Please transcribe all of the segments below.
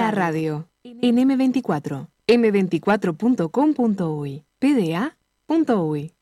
PDA Radio, en M24, m24.com.uy, pda.uy.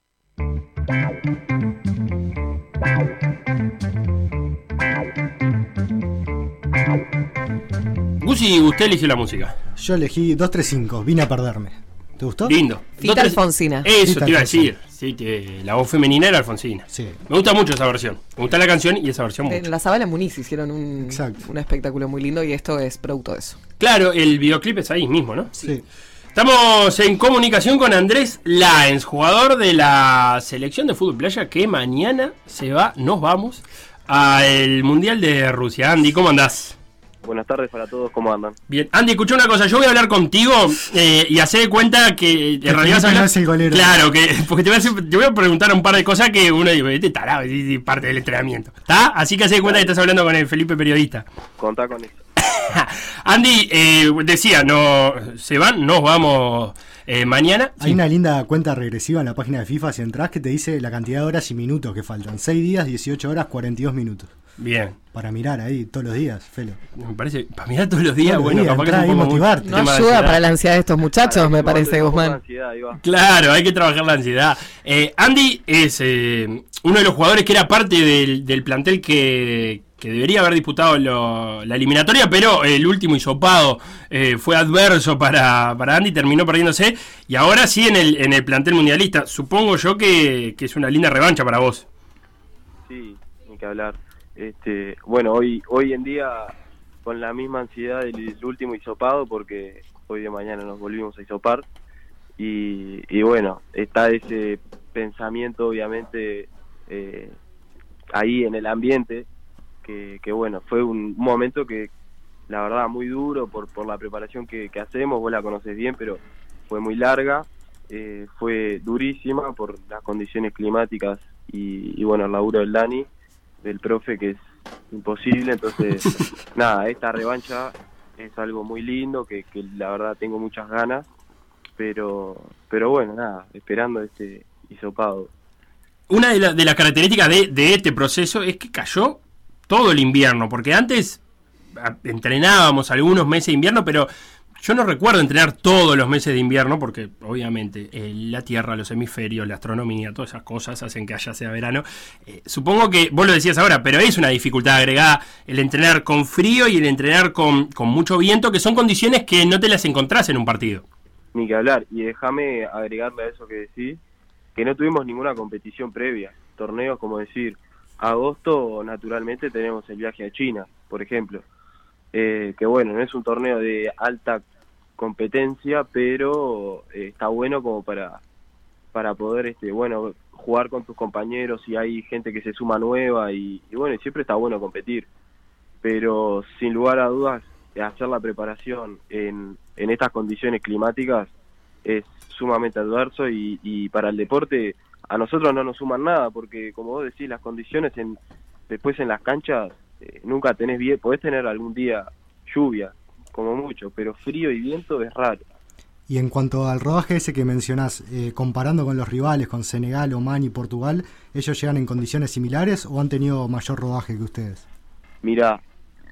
Gusi, usted eligió la música. Yo elegí 235, vine a perderme. ¿Te gustó? Lindo. Fita Dos, Alfonsina. Eso Fita te iba a decir. Sí, que la voz femenina era Alfonsina. Sí. Me gusta mucho esa versión. Me gusta la canción y esa versión mucho. En la Zabala Muniz hicieron un, Exacto. un espectáculo muy lindo y esto es producto de eso. Claro, el videoclip es ahí mismo, ¿no? Sí. Estamos en comunicación con Andrés Laens, jugador de la selección de fútbol playa que mañana se va, nos vamos, al Mundial de Rusia. Andy, ¿cómo andás? Buenas tardes para todos, ¿cómo andan? Bien, Andy, escucha una cosa, yo voy a hablar contigo eh, y hacer de cuenta que en Que realidad hablar- es el golero. Claro, que, porque te voy, a hacer- te voy a preguntar un par de cosas que uno dice, este tarado, es- parte del entrenamiento. ¿Está? Así que haz de cuenta que estás hablando con el Felipe periodista. Contá con eso. Andy, eh, decía, no se van, nos vamos eh, mañana. Hay Sí. una linda cuenta regresiva en la página de FIFA si entras que te dice la cantidad de horas y minutos que faltan. 6 días, 18 horas, 42 minutos. Bien. Para mirar ahí todos los días, Felo. Me parece, para mirar todos los días, Todos bueno, días, capaz que es un poco muy- motivarte. No ayuda ansiedad. para la ansiedad de estos muchachos, Para me parece, Guzmán. ansiedad. Claro, hay que trabajar la ansiedad. Eh, Andy es eh, uno de los jugadores que era parte del, del plantel que, que debería haber disputado lo- la eliminatoria, pero el último hisopado eh, fue adverso para, para Andy, terminó perdiéndose y ahora sí en el, en el plantel mundialista. Supongo yo que, que es una linda revancha para vos. Sí, ni que hablar. Este, bueno, hoy hoy en día con la misma ansiedad del, último hisopado, porque hoy de mañana nos volvimos a hisopar. Y, y bueno, está ese pensamiento obviamente eh, ahí en el ambiente, que, que bueno, fue un momento que la verdad muy duro por, por la preparación que, hacemos, vos la conoces bien, pero fue muy larga, eh, fue durísima por las condiciones climáticas y, y bueno, el laburo del Dani, del profe, que es imposible, entonces nada, esta revancha es algo muy lindo, que, que la verdad tengo muchas ganas, pero, pero bueno, nada, esperando este hisopado. Una de, la- de las características de, de este proceso es que cayó todo el invierno, porque antes entrenábamos algunos meses de invierno, pero yo no recuerdo entrenar todos los meses de invierno, porque obviamente eh, la Tierra, los hemisferios, la astronomía, todas esas cosas hacen que allá sea verano. Eh, supongo que vos lo decías ahora, pero es una dificultad agregada el entrenar con frío y el entrenar con, con mucho viento, que son condiciones que no te las encontrás en un partido. Ni que hablar, y déjame agregarle a eso que decís, que no tuvimos ninguna competición previa, torneos como decir, agosto naturalmente tenemos el viaje a China, por ejemplo, Eh, que bueno, no es un torneo de alta competencia, pero eh, está bueno como para para poder este bueno jugar con tus compañeros y hay gente que se suma nueva y, y bueno, siempre está bueno competir. Pero sin lugar a dudas, hacer la preparación en, en estas condiciones climáticas es sumamente adverso y, y para el deporte a nosotros no nos suman nada porque como vos decís las condiciones en después en las canchas eh, nunca tenés bien podés tener algún día lluvia como mucho pero frío y viento es raro Y en cuanto al rodaje ese que mencionás, eh, comparando con los rivales, con Senegal, Oman y Portugal, ¿ellos llegan en condiciones similares o han tenido mayor rodaje que ustedes? Mira,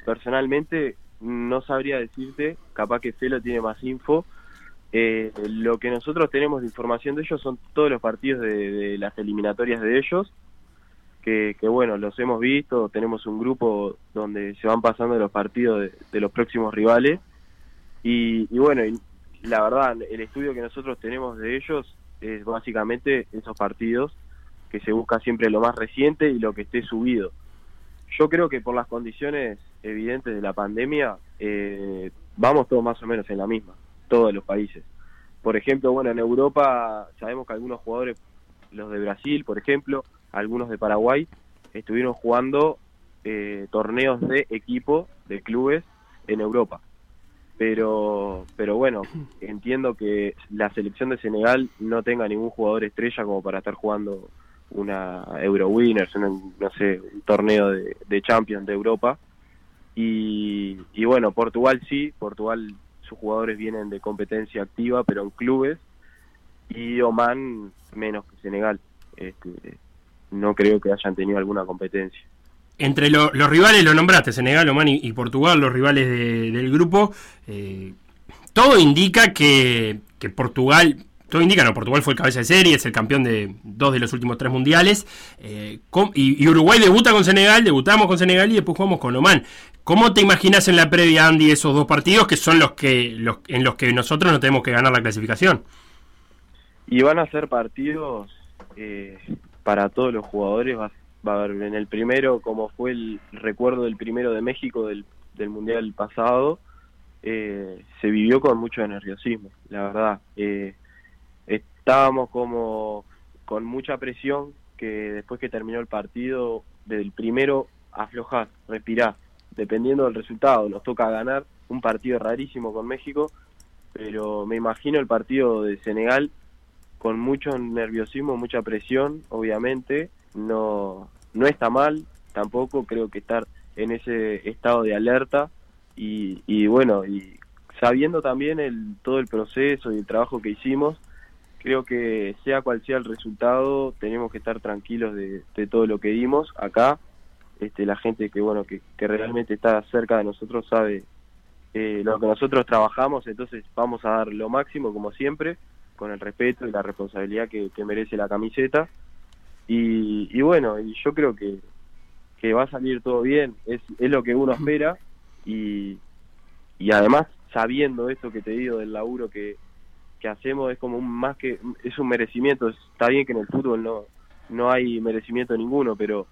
personalmente no sabría decirte, capaz que Felo tiene más info. Eh, lo que nosotros tenemos de información de ellos son todos los partidos de, de las eliminatorias de ellos, que, bueno, los hemos visto, tenemos un grupo donde se van pasando los partidos de, de los próximos rivales. Y, y bueno, y la verdad, el estudio que nosotros tenemos de ellos es básicamente esos partidos que se busca siempre lo más reciente y lo que esté subido. Yo creo que por las condiciones evidentes de la pandemia, eh, vamos todos más o menos en la misma, todos los países. Por ejemplo, bueno, en Europa sabemos que algunos jugadores, los de Brasil, por ejemplo, algunos de Paraguay, estuvieron jugando eh, torneos de equipo, de clubes, en Europa. Pero, pero bueno, entiendo que la selección de Senegal no tenga ningún jugador estrella como para estar jugando una Eurowinners, un, no sé, un torneo de, de Champions de Europa. Y, y bueno, Portugal sí, Portugal sus jugadores vienen de competencia activa, pero en clubes. Y Oman menos que Senegal. Este, no creo que hayan tenido alguna competencia. entre lo- los rivales, lo nombraste, Senegal, Oman y, y Portugal, los rivales de- del grupo, eh, todo indica que, que Portugal, todo indica, no, Portugal fue el cabeza de serie, es el campeón de dos de los últimos tres mundiales, eh, y Uruguay debuta con Senegal, debutamos con Senegal y después jugamos con Oman. ¿Cómo te imaginas en la previa, Andy, esos dos partidos que son los que los, en los que nosotros no tenemos que ganar la clasificación? Y van a ser partidos eh, para todos los jugadores. Va, va a haber en el primero, como fue el recuerdo del primero de México del, del Mundial pasado, eh, se vivió con mucho nerviosismo, la verdad. Eh, estábamos como con mucha presión que después que terminó el partido, del primero aflojás, respirás, dependiendo del resultado. Nos toca ganar un partido rarísimo con México, pero me imagino el partido de Senegal con mucho nerviosismo, mucha presión, obviamente. No, no está mal, tampoco creo que estar en ese estado de alerta y, y bueno, y sabiendo también el, todo el proceso y el trabajo que hicimos, creo que sea cual sea el resultado, tenemos que estar tranquilos de, todo lo que dimos acá. Este, la gente que bueno que, que realmente está cerca de nosotros sabe eh, lo que nosotros trabajamos, entonces vamos a dar lo máximo como siempre, con el respeto y la responsabilidad que, que merece la camiseta. Y, y bueno, y yo creo que, que va a salir todo bien, es, es lo que uno espera. Y, y además sabiendo esto que te digo del laburo que, que hacemos es como un más que es un merecimiento, está bien que en el fútbol no no hay merecimiento ninguno, pero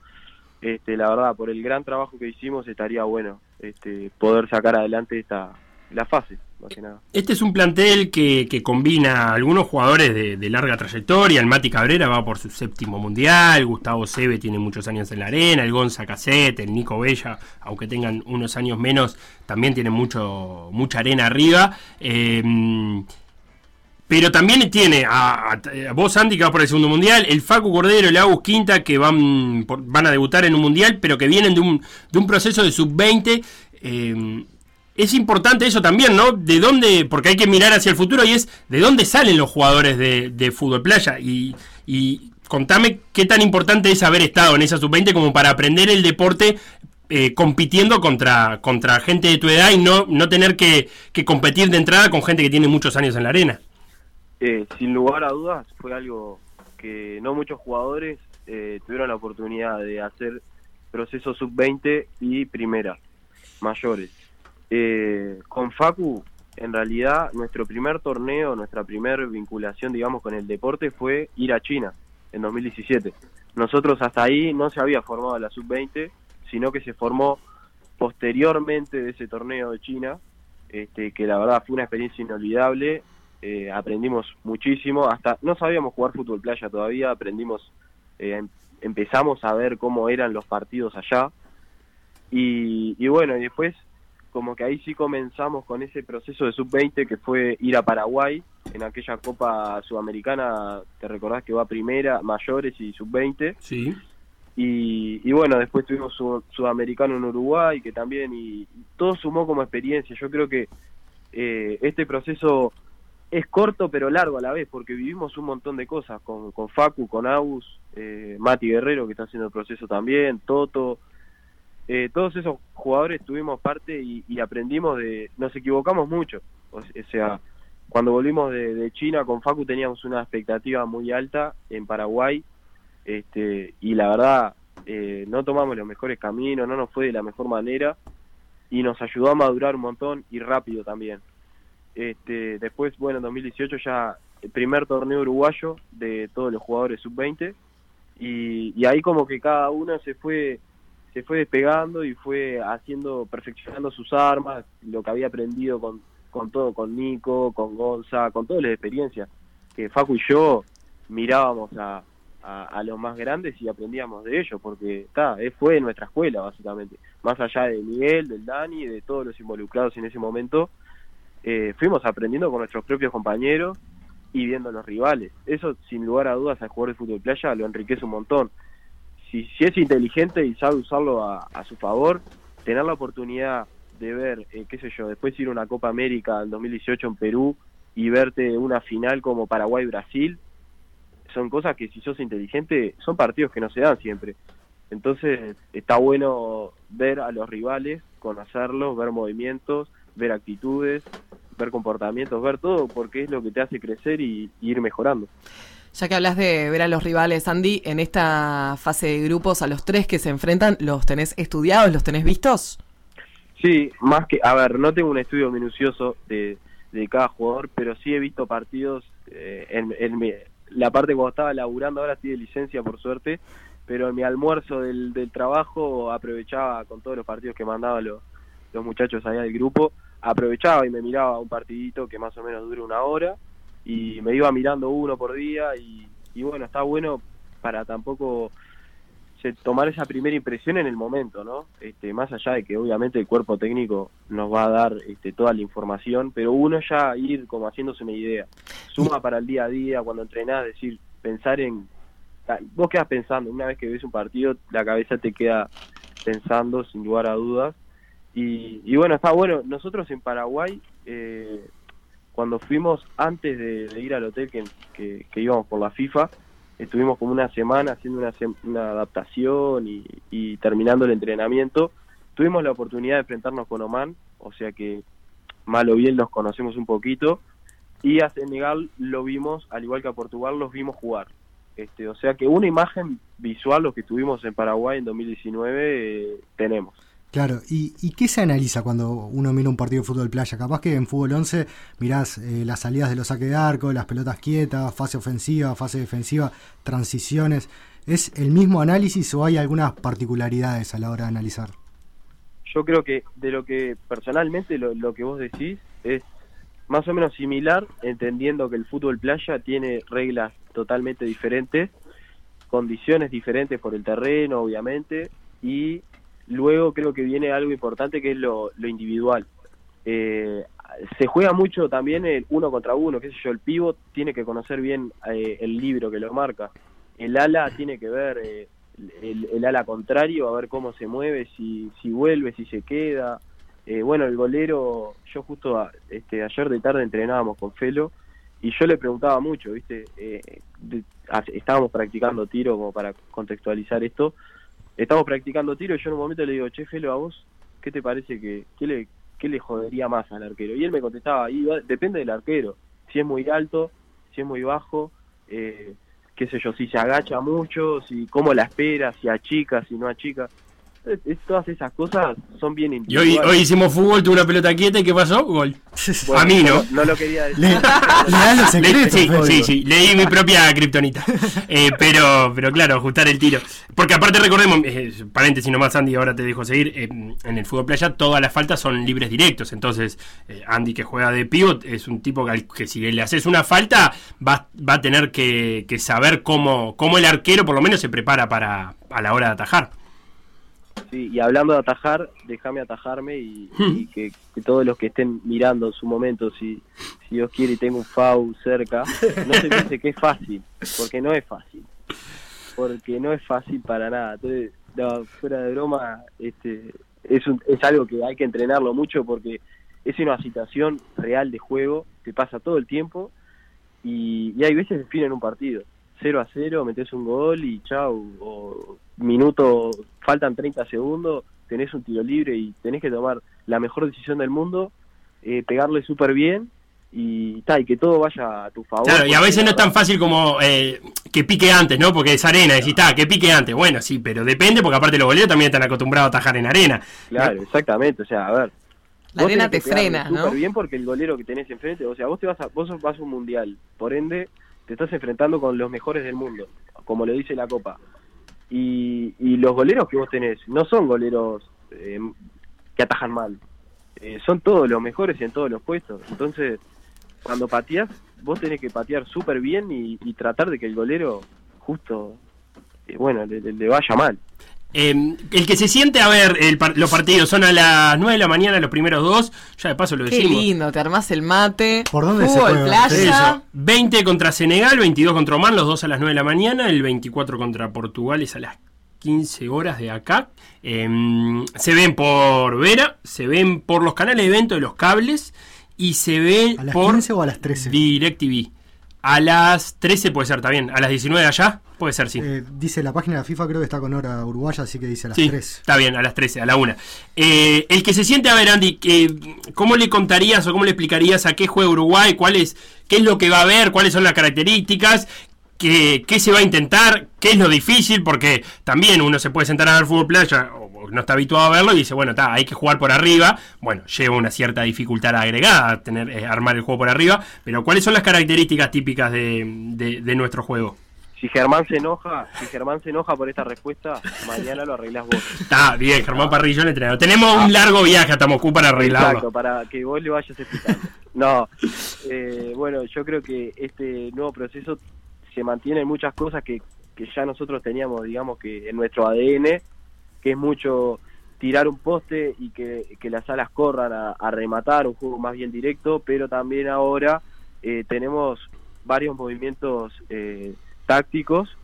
este la verdad por el gran trabajo que hicimos estaría bueno este poder sacar adelante esta la fase, Este es un plantel que, que combina algunos jugadores de, larga trayectoria. El Mati Cabrera va por su séptimo mundial. Gustavo Sebe tiene muchos años en la arena. El Gonza Cassette, el Nico Bella, aunque tengan unos años menos, también tienen mucho, mucha arena arriba. Eh, pero también tiene a, vos, Andy, que va por el segundo mundial, el Facu Cordero, el Agus Quinta, que van, van a debutar en un mundial, pero que vienen de un, de un proceso de sub-20. eh, es importante eso también, ¿no? De dónde, porque hay que mirar hacia el futuro y es de dónde salen los jugadores de, fútbol playa. Y, y contame qué tan importante es haber estado en esa sub-20 como para aprender el deporte eh, compitiendo contra, contra gente de tu edad y no, no tener que, que competir de entrada con gente que tiene muchos años en la arena. Eh, sin lugar a dudas fue algo que no muchos jugadores eh, tuvieron la oportunidad de hacer proceso sub-20 y primera, mayores. Eh, con Facu, en realidad, nuestro primer torneo, nuestra primer vinculación, digamos, con el deporte fue ir a China en 2017. Nosotros hasta ahí no se había formado la sub-20, sino que se formó posteriormente de ese torneo de China, este, que la verdad fue una experiencia inolvidable. eh, aprendimos muchísimo, hasta no sabíamos jugar fútbol playa todavía, aprendimos, eh, em- empezamos a ver cómo eran los partidos allá. Y, y bueno, y después como que ahí sí comenzamos con ese proceso de sub-20 que fue ir a Paraguay en aquella Copa Sudamericana, te recordás que va primera, mayores y sub-20. Sí. Y, y bueno, después tuvimos su- Sudamericano en Uruguay, que también, y, y todo sumó como experiencia. Yo creo que eh, este proceso es corto pero largo a la vez, porque vivimos un montón de cosas con, con Facu, con Agus, eh, Mati Guerrero, que está haciendo el proceso también, Toto. Eh, todos esos jugadores tuvimos parte y, aprendimos de... Nos equivocamos mucho. O, sea, cuando volvimos de, China con Facu teníamos una expectativa muy alta en Paraguay este y la verdad eh, no tomamos los mejores caminos, no nos fue de la mejor manera y nos ayudó a madurar un montón y rápido también. Este, después, bueno, en 2018 ya el primer torneo uruguayo de todos los jugadores sub-20 y, y ahí como que cada uno se fue se fue despegando y fue haciendo, perfeccionando sus armas, lo que había aprendido con, con todo, con Nico, con Gonza, con todas las experiencias, que Facu y yo mirábamos a, a, a los más grandes y aprendíamos de ellos, porque está, eh, fue nuestra escuela básicamente, más allá de Miguel, del Dani, de todos los involucrados en ese momento, eh, fuimos aprendiendo con nuestros propios compañeros y viendo los rivales. Eso, sin lugar a dudas, al jugador de fútbol playa lo enriquece un montón. Si, si es inteligente y sabe usarlo a, su favor, tener la oportunidad de ver, eh, qué sé yo, después ir a una Copa América en 2018 en Perú y verte una final como Paraguay-Brasil, son cosas que si sos inteligente, son partidos que no se dan siempre. Entonces está bueno ver a los rivales, conocerlos, ver movimientos, ver actitudes, ver comportamientos, ver todo, porque es lo que te hace crecer y, y ir mejorando. Ya que hablas de ver a los rivales, Andy, en esta fase de grupos, a los tres que se enfrentan, ¿los tenés estudiados, los tenés vistos? Sí, más que, a ver, no tengo un estudio minucioso de, de cada jugador, pero sí he visto partidos eh, en, en la parte cuando estaba laburando, ahora estoy de licencia por suerte, pero en mi almuerzo del, del trabajo aprovechaba con todos los partidos que mandaban los, los muchachos allá del grupo, aprovechaba y me miraba un partidito que más o menos dura una hora y me iba mirando uno por día y, y bueno, está bueno para tampoco tomar esa primera impresión en el momento, ¿no? Este, más allá de que obviamente el cuerpo técnico nos va a dar este, toda la información, pero uno ya ir como haciéndose una idea, suma para el día a día, cuando entrenás, decir, pensar en, ah, vos quedas pensando, una vez que ves un partido, la cabeza te queda pensando sin lugar a dudas, y, y bueno, está bueno, nosotros en Paraguay, eh, cuando fuimos antes de, ir al hotel que, que- íbamos por la FIFA, estuvimos como una semana haciendo una, una adaptación y, y terminando el entrenamiento. Tuvimos la oportunidad de enfrentarnos con Oman, o sea que mal o bien los conocemos un poquito. Y a Senegal lo vimos, al igual que a Portugal, los vimos jugar. Este, o sea que una imagen visual, lo que tuvimos en Paraguay en 2019, eh, tenemos. Claro, ¿Y, ¿y qué se analiza cuando uno mira un partido de fútbol playa? Capaz que en fútbol 11 mirás eh, las salidas de los saques de arco, las pelotas quietas, fase ofensiva, fase defensiva, transiciones. ¿Es el mismo análisis o hay algunas particularidades a la hora de analizar? yo creo que de lo que personalmente lo, lo que vos decís es más o menos similar, entendiendo que el fútbol playa tiene reglas totalmente diferentes, condiciones diferentes por el terreno, obviamente, y luego creo que viene algo importante que es lo, individual. Eh, se juega mucho también el uno contra uno, qué sé yo, el pivot tiene que conocer bien eh, el libro que lo marca, el ala tiene que ver eh, el, ala contrario, a ver cómo se mueve, si, si vuelve, si se queda. Eh, bueno, el golero, yo justo a- este, ayer de tarde entrenábamos con Felo y yo le preguntaba mucho, ¿viste? Estábamos practicando tiro como para contextualizar esto. Estábamos practicando tiro y yo en un momento le digo, che, Felo, ¿a vos qué te parece que, qué le, qué le jodería más al arquero? Y él me contestaba, y depende del arquero, si es muy alto, si es muy bajo, eh, qué sé yo, si se agacha mucho, si cómo la espera, si achica, si no achica. Es- todas esas cosas son bien Y hoy, individuales. hoy hicimos fútbol, tuve una pelota quieta y ¿qué pasó? Gol. Bueno, a mí no. No lo quería decir. Le, le dan los Le- secretos. sí, sí, sí, leí mi propia kriptonita. Eh, pero, pero claro, ajustar el tiro. Porque aparte recordemos, eh, paréntesis nomás Andy, ahora te dejo seguir, eh, en el fútbol playa todas las faltas son libres directos. Entonces, eh, Andy que juega de pivot es un tipo que, al- que si le haces una falta va, va a tener que, que saber cómo, cómo el arquero por lo menos se prepara para a la hora de atajar. Sí, y hablando de atajar, déjame atajarme y, Hmm. y que, que todos los que estén mirando en su momento, si, si Dios quiere y tengo un FAU cerca, no se piense que es fácil, porque no es fácil. Porque no es fácil para nada. Entonces, no, fuera de broma, este, es, un- es algo que hay que entrenarlo mucho porque es una situación real de juego, te pasa todo el tiempo y, y hay veces definen un partido. 0 a 0, metes un gol y chau. O minuto, faltan 30 segundos, tenés un tiro libre y tenés que tomar la mejor decisión del mundo, eh, pegarle súper bien y, ta, y que todo vaya a tu favor. Claro, y a veces no es tan fácil como eh, que pique antes, ¿no? Porque es arena, decís, está, que pique antes. Bueno, sí, pero depende porque aparte los goleros también están acostumbrados a atajar en arena. Claro, exactamente. O sea, a ver. La vos arena te frena, ¿no? súper bien porque el golero que tenés enfrente, o sea, vos te vas a, vos vas a un mundial, por ende, te estás enfrentando con los mejores del mundo, como lo dice la Copa. Y, y los goleros que vos tenés no son goleros eh, que atajan mal, Eh, son todos los mejores en todos los puestos. Entonces, cuando pateás, vos tenés que patear súper bien y, tratar de que el golero justo, eh, bueno, le vaya mal. Eh, el que se siente a ver el los partidos son a las 9 de la mañana, los primeros dos. Ya de paso lo Qué decimos. lindo, te armás el mate. ¿Por dónde se fútbol, juega? Eso, playa. 20 contra Senegal, 22 contra Oman, los dos a las 9 de la mañana. El 24 contra Portugal es a las 15 horas de acá. Eh, se ven por Vera, se ven por los canales de evento de los cables y se ve ¿A las por 15 o a las 13? DirecTV. A las 13 puede ser, está bien. A las 19 allá, puede ser, sí. Eh, dice la página de la FIFA, creo que está con hora uruguaya, así que dice a las Sí, 3. está bien, a las 13, a la 1. Eh, el que se siente, a ver, Andy, que, ¿cómo le contarías o cómo le explicarías a qué juega Uruguay? ¿Cuál es, ¿Qué es lo que va a ver? ¿Cuáles son las características? ¿Qué, qué se va a intentar? ¿Qué es lo difícil? Porque también uno se puede sentar a ver fútbol playa no está habituado a verlo y dice, bueno, está, hay que jugar por arriba. Bueno, lleva una cierta dificultad agregada tener, eh, armar el juego por arriba, pero ¿cuáles son las características típicas de, de- de nuestro juego? Si Germán se enoja, si Germán se enoja por esta respuesta, mañana lo arreglás vos. Está bien, Germán Parrillo, el entrenador. Tenemos un largo viaje hasta Moscú para arreglarlo. Exacto, para que vos le vayas explicando. No, eh, bueno, yo creo que este nuevo proceso se mantiene en muchas cosas que, que ya nosotros teníamos, digamos, que en nuestro ADN, que es mucho tirar un poste y que, que las alas corran a, a rematar, un juego más bien directo, pero también ahora eh, tenemos varios movimientos eh, tácticos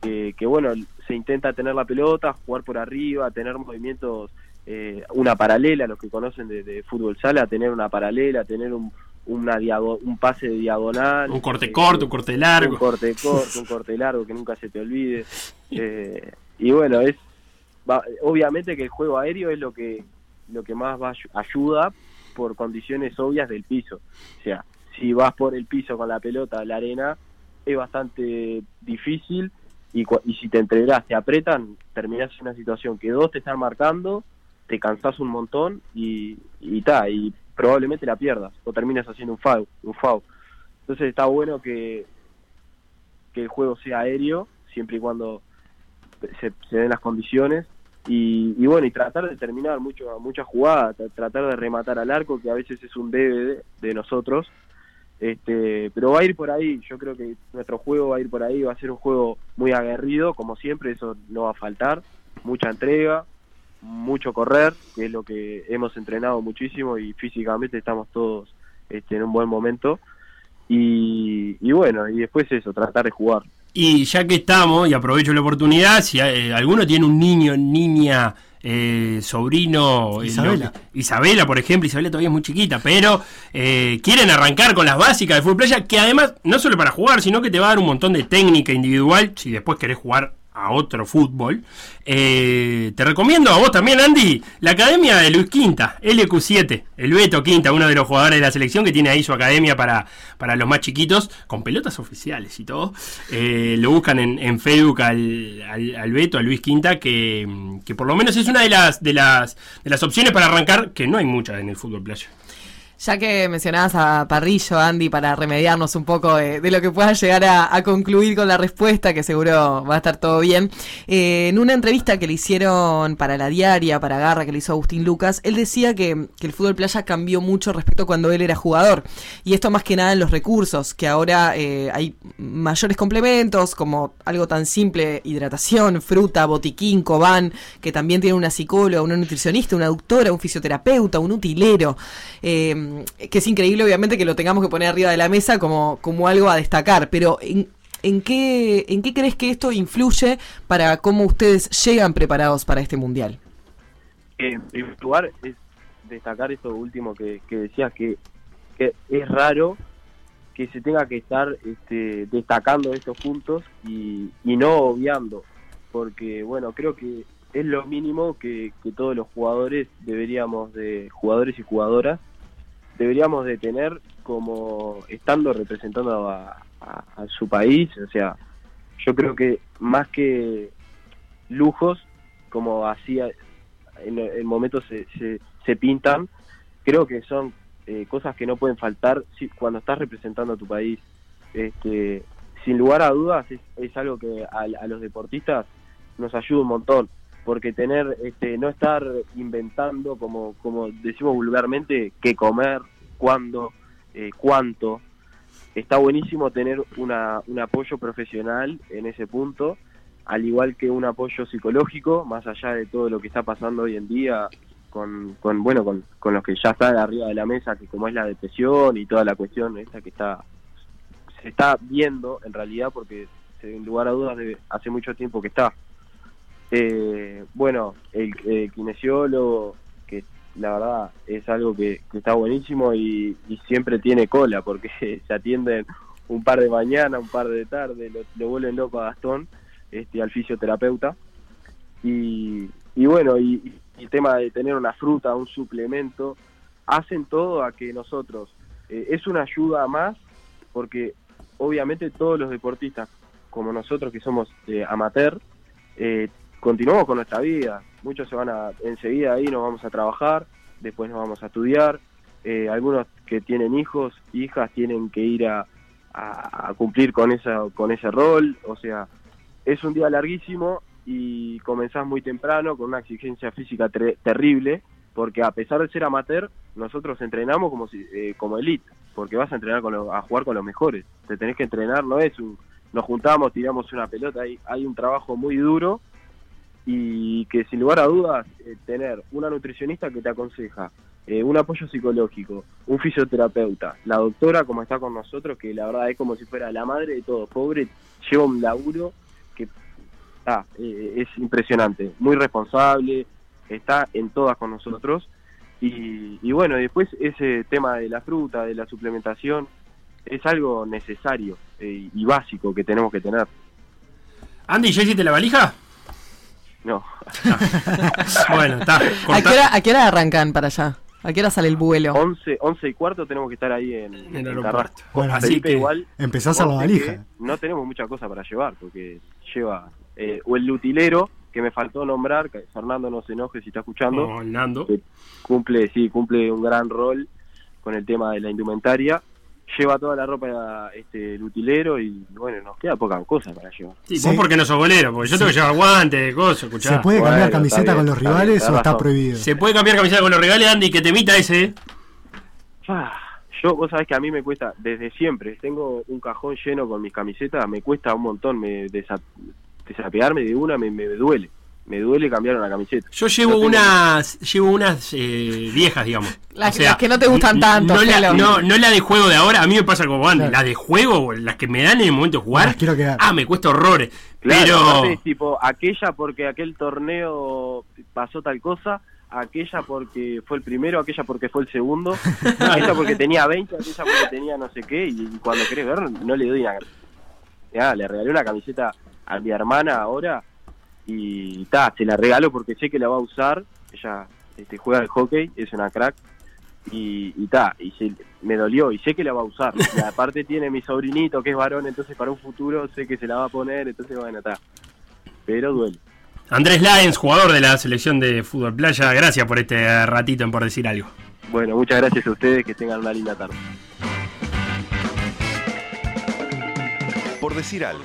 que, que, bueno, se intenta tener la pelota, jugar por arriba, tener movimientos, eh, una paralela, los que conocen de, de fútbol sala, tener una paralela, tener un, una diago- un pase de diagonal. Un corte eh, corto, un corte largo. Un corte corto, un corte largo, que nunca se te olvide. Eh, y bueno, es va- obviamente que el juego aéreo es lo que lo que más va, ayu- ayuda por condiciones obvias del piso. O sea, si vas por el piso con la pelota la arena, es bastante difícil y, y si te entregas, te apretan, terminás en una situación que dos te están marcando, te cansás un montón y, y ta, y probablemente la pierdas o terminas haciendo un foul, un foul. Entonces está bueno que, que el juego sea aéreo, siempre y cuando se, se den las condiciones. Y, y bueno, y tratar de terminar mucho, muchas jugadas, tra- tratar de rematar al arco, que a veces es un debe de, de nosotros. Este, pero va a ir por ahí, yo creo que nuestro juego va a ir por ahí, va a ser un juego muy aguerrido, como siempre, eso no va a faltar, mucha entrega, mucho correr, que es lo que hemos entrenado muchísimo y físicamente estamos todos este, en un buen momento. Y, y bueno, y después eso, tratar de jugar. Y ya que estamos, y aprovecho la oportunidad, si eh, alguno tiene un niño, niña, eh, sobrino, eh, Isabela. Isabela, por ejemplo, Isabela todavía es muy chiquita, pero eh, quieren arrancar con las básicas de fútbol playa, que además, no solo para jugar, sino que te va a dar un montón de técnica individual, si después querés jugar a otro fútbol. Eh, te recomiendo a vos también, Andy, la academia de Luis Quinta, LQ7, el Beto Quinta, uno de los jugadores de la selección que tiene ahí su academia para, para los más chiquitos, con pelotas oficiales y todo. Eh, lo buscan en, en Facebook al, al, Beto, a Luis Quinta, que, que por lo menos es una de las, de las, de las opciones para arrancar, que no hay muchas en el fútbol playa. Ya que mencionabas a Parrillo, Andy, para remediarnos un poco de, de lo que pueda llegar a, a concluir con la respuesta, que seguro va a estar todo bien, eh, en una entrevista que le hicieron para la diaria, para Garra, que le hizo Agustín Lucas, él decía que, que el fútbol playa cambió mucho respecto a cuando él era jugador. Y esto más que nada en los recursos, que ahora eh, hay mayores complementos, como algo tan simple, hidratación, fruta, botiquín, cobán, que también tiene una psicóloga, una nutricionista, una doctora, un fisioterapeuta, un utilero. Eh, que es increíble, obviamente, que lo tengamos que poner arriba de la mesa como, como algo a destacar, pero ¿en, en qué, ¿en qué crees que esto influye para cómo ustedes llegan preparados para este mundial? En primer lugar, es destacar esto último que, que decías, que, que es raro que se tenga que estar este, destacando estos puntos y, y no obviando, porque bueno, creo que es lo mínimo que, que todos los jugadores deberíamos de, jugadores y jugadoras, deberíamos de tener como estando representando a, su país, o sea, yo creo que más que lujos, como hacía en, en momentos se, se, pintan, creo que son eh, cosas que no pueden faltar si, cuando estás representando a tu país. Este, sin lugar a dudas es, es algo que a los deportistas nos ayuda un montón, porque tener, este, no estar inventando, como, como decimos vulgarmente, qué comer, cuándo, eh, cuánto. Está buenísimo tener una, un apoyo profesional en ese punto, al igual que un apoyo psicológico, más allá de todo lo que está pasando hoy en día con, con bueno, con, con los que ya están arriba de la mesa, que como es la depresión y toda la cuestión esta que está se está viendo en realidad porque sin lugar a dudas de, hace mucho tiempo que está. Eh, bueno, el, el kinesiólogo, que la verdad es algo que, está buenísimo y, siempre tiene cola porque se atienden un par de mañana, un par de tarde, lo, lo vuelven loco a Gastón, este, al fisioterapeuta. Y, y bueno, y, y el tema de tener una fruta, un suplemento, hacen todo a que nosotros, eh, es una ayuda más, porque obviamente todos los deportistas, como nosotros que somos eh, amateur, eh, continuamos con nuestra vida. Muchos se van a, enseguida ahí nos vamos a trabajar, después nos vamos a estudiar. Eh, algunos que tienen hijos, hijas, tienen que ir a, cumplir con, esa, con ese rol. O sea, es un día larguísimo y comenzás muy temprano con una exigencia física terrible, porque a pesar de ser amateur, nosotros entrenamos como si, eh, como elite, porque vas a entrenar con lo- a jugar con los mejores. Te tenés que entrenar, no es un, nos juntamos, tiramos una pelota, hay, hay un trabajo muy duro y que sin lugar a dudas eh, tener una nutricionista que te aconseja, eh, un apoyo psicológico, un fisioterapeuta, la doctora como está con nosotros, que la verdad es como si fuera la madre de todo, pobre, lleva un laburo que ah, eh, es impresionante, muy responsable, está en todas con nosotros y, y bueno, después ese tema de la fruta, de la suplementación, es algo necesario eh, y básico que tenemos que tener. Andy, ¿ya hiciste la valija? No, Bueno, está. ¿A qué, hora, ¿A qué hora arrancan para allá? ¿A qué hora sale el vuelo? 11, 11 y cuarto tenemos que estar ahí en, En el aeropuerto. Bueno, Así que igual Empezás a la valija. No tenemos mucha cosa para llevar, porque lleva eh, o el lutilero, que me faltó nombrar, que Fernando no se enoje si está escuchando, Oh, Nando. que cumple, sí, cumple un gran rol con el tema de la indumentaria, lleva toda la ropa este el utilero y bueno, nos queda poca cosa para llevar. Sí, Sí. vos porque no sos bolero, porque yo tengo que llevar guantes, cosas, escuchá. ¿Se puede cambiar camiseta bien, con los está bien, rivales o está razón. prohibido? ¿Se puede cambiar camiseta con los regales, Andy? Que te mita ese. Ah, Yo, vos sabés que a mí me cuesta, desde siempre, tengo un cajón lleno con mis camisetas, me cuesta un montón me desa- desapegarme de una, me, me duele. Me duele cambiar una camiseta. Yo llevo No tengo- unas llevo unas eh, viejas, digamos. Las- las que no te gustan tanto, No la, no, no la de juego de ahora, a mí me pasa como Andy. Claro. La de juego, las que me dan en el momento de jugar, Las quiero quedar. ah, me cuesta horrores. Claro, pero aparte es tipo, aquella porque aquel torneo pasó tal cosa, aquella porque fue el primero, aquella porque fue el segundo, aquella porque tenía 20, aquella porque tenía no sé qué, y, y cuando querés ver, no le doy una... Ya, le regalé una camiseta a mi hermana ahora, y ta, se la regalo porque sé que la va a usar, ella este, juega al hockey, es una crack, y, y ta, y se- me dolió, y sé que la va a usar, y aparte tiene mi sobrinito que es varón, entonces para un futuro sé que se la va a poner, entonces bueno, está, pero duele. Andrés Lyons, jugador de la selección de fútbol playa, gracias por este ratito en por decir algo. Bueno, muchas gracias a ustedes, que tengan una linda tarde. Por decir algo.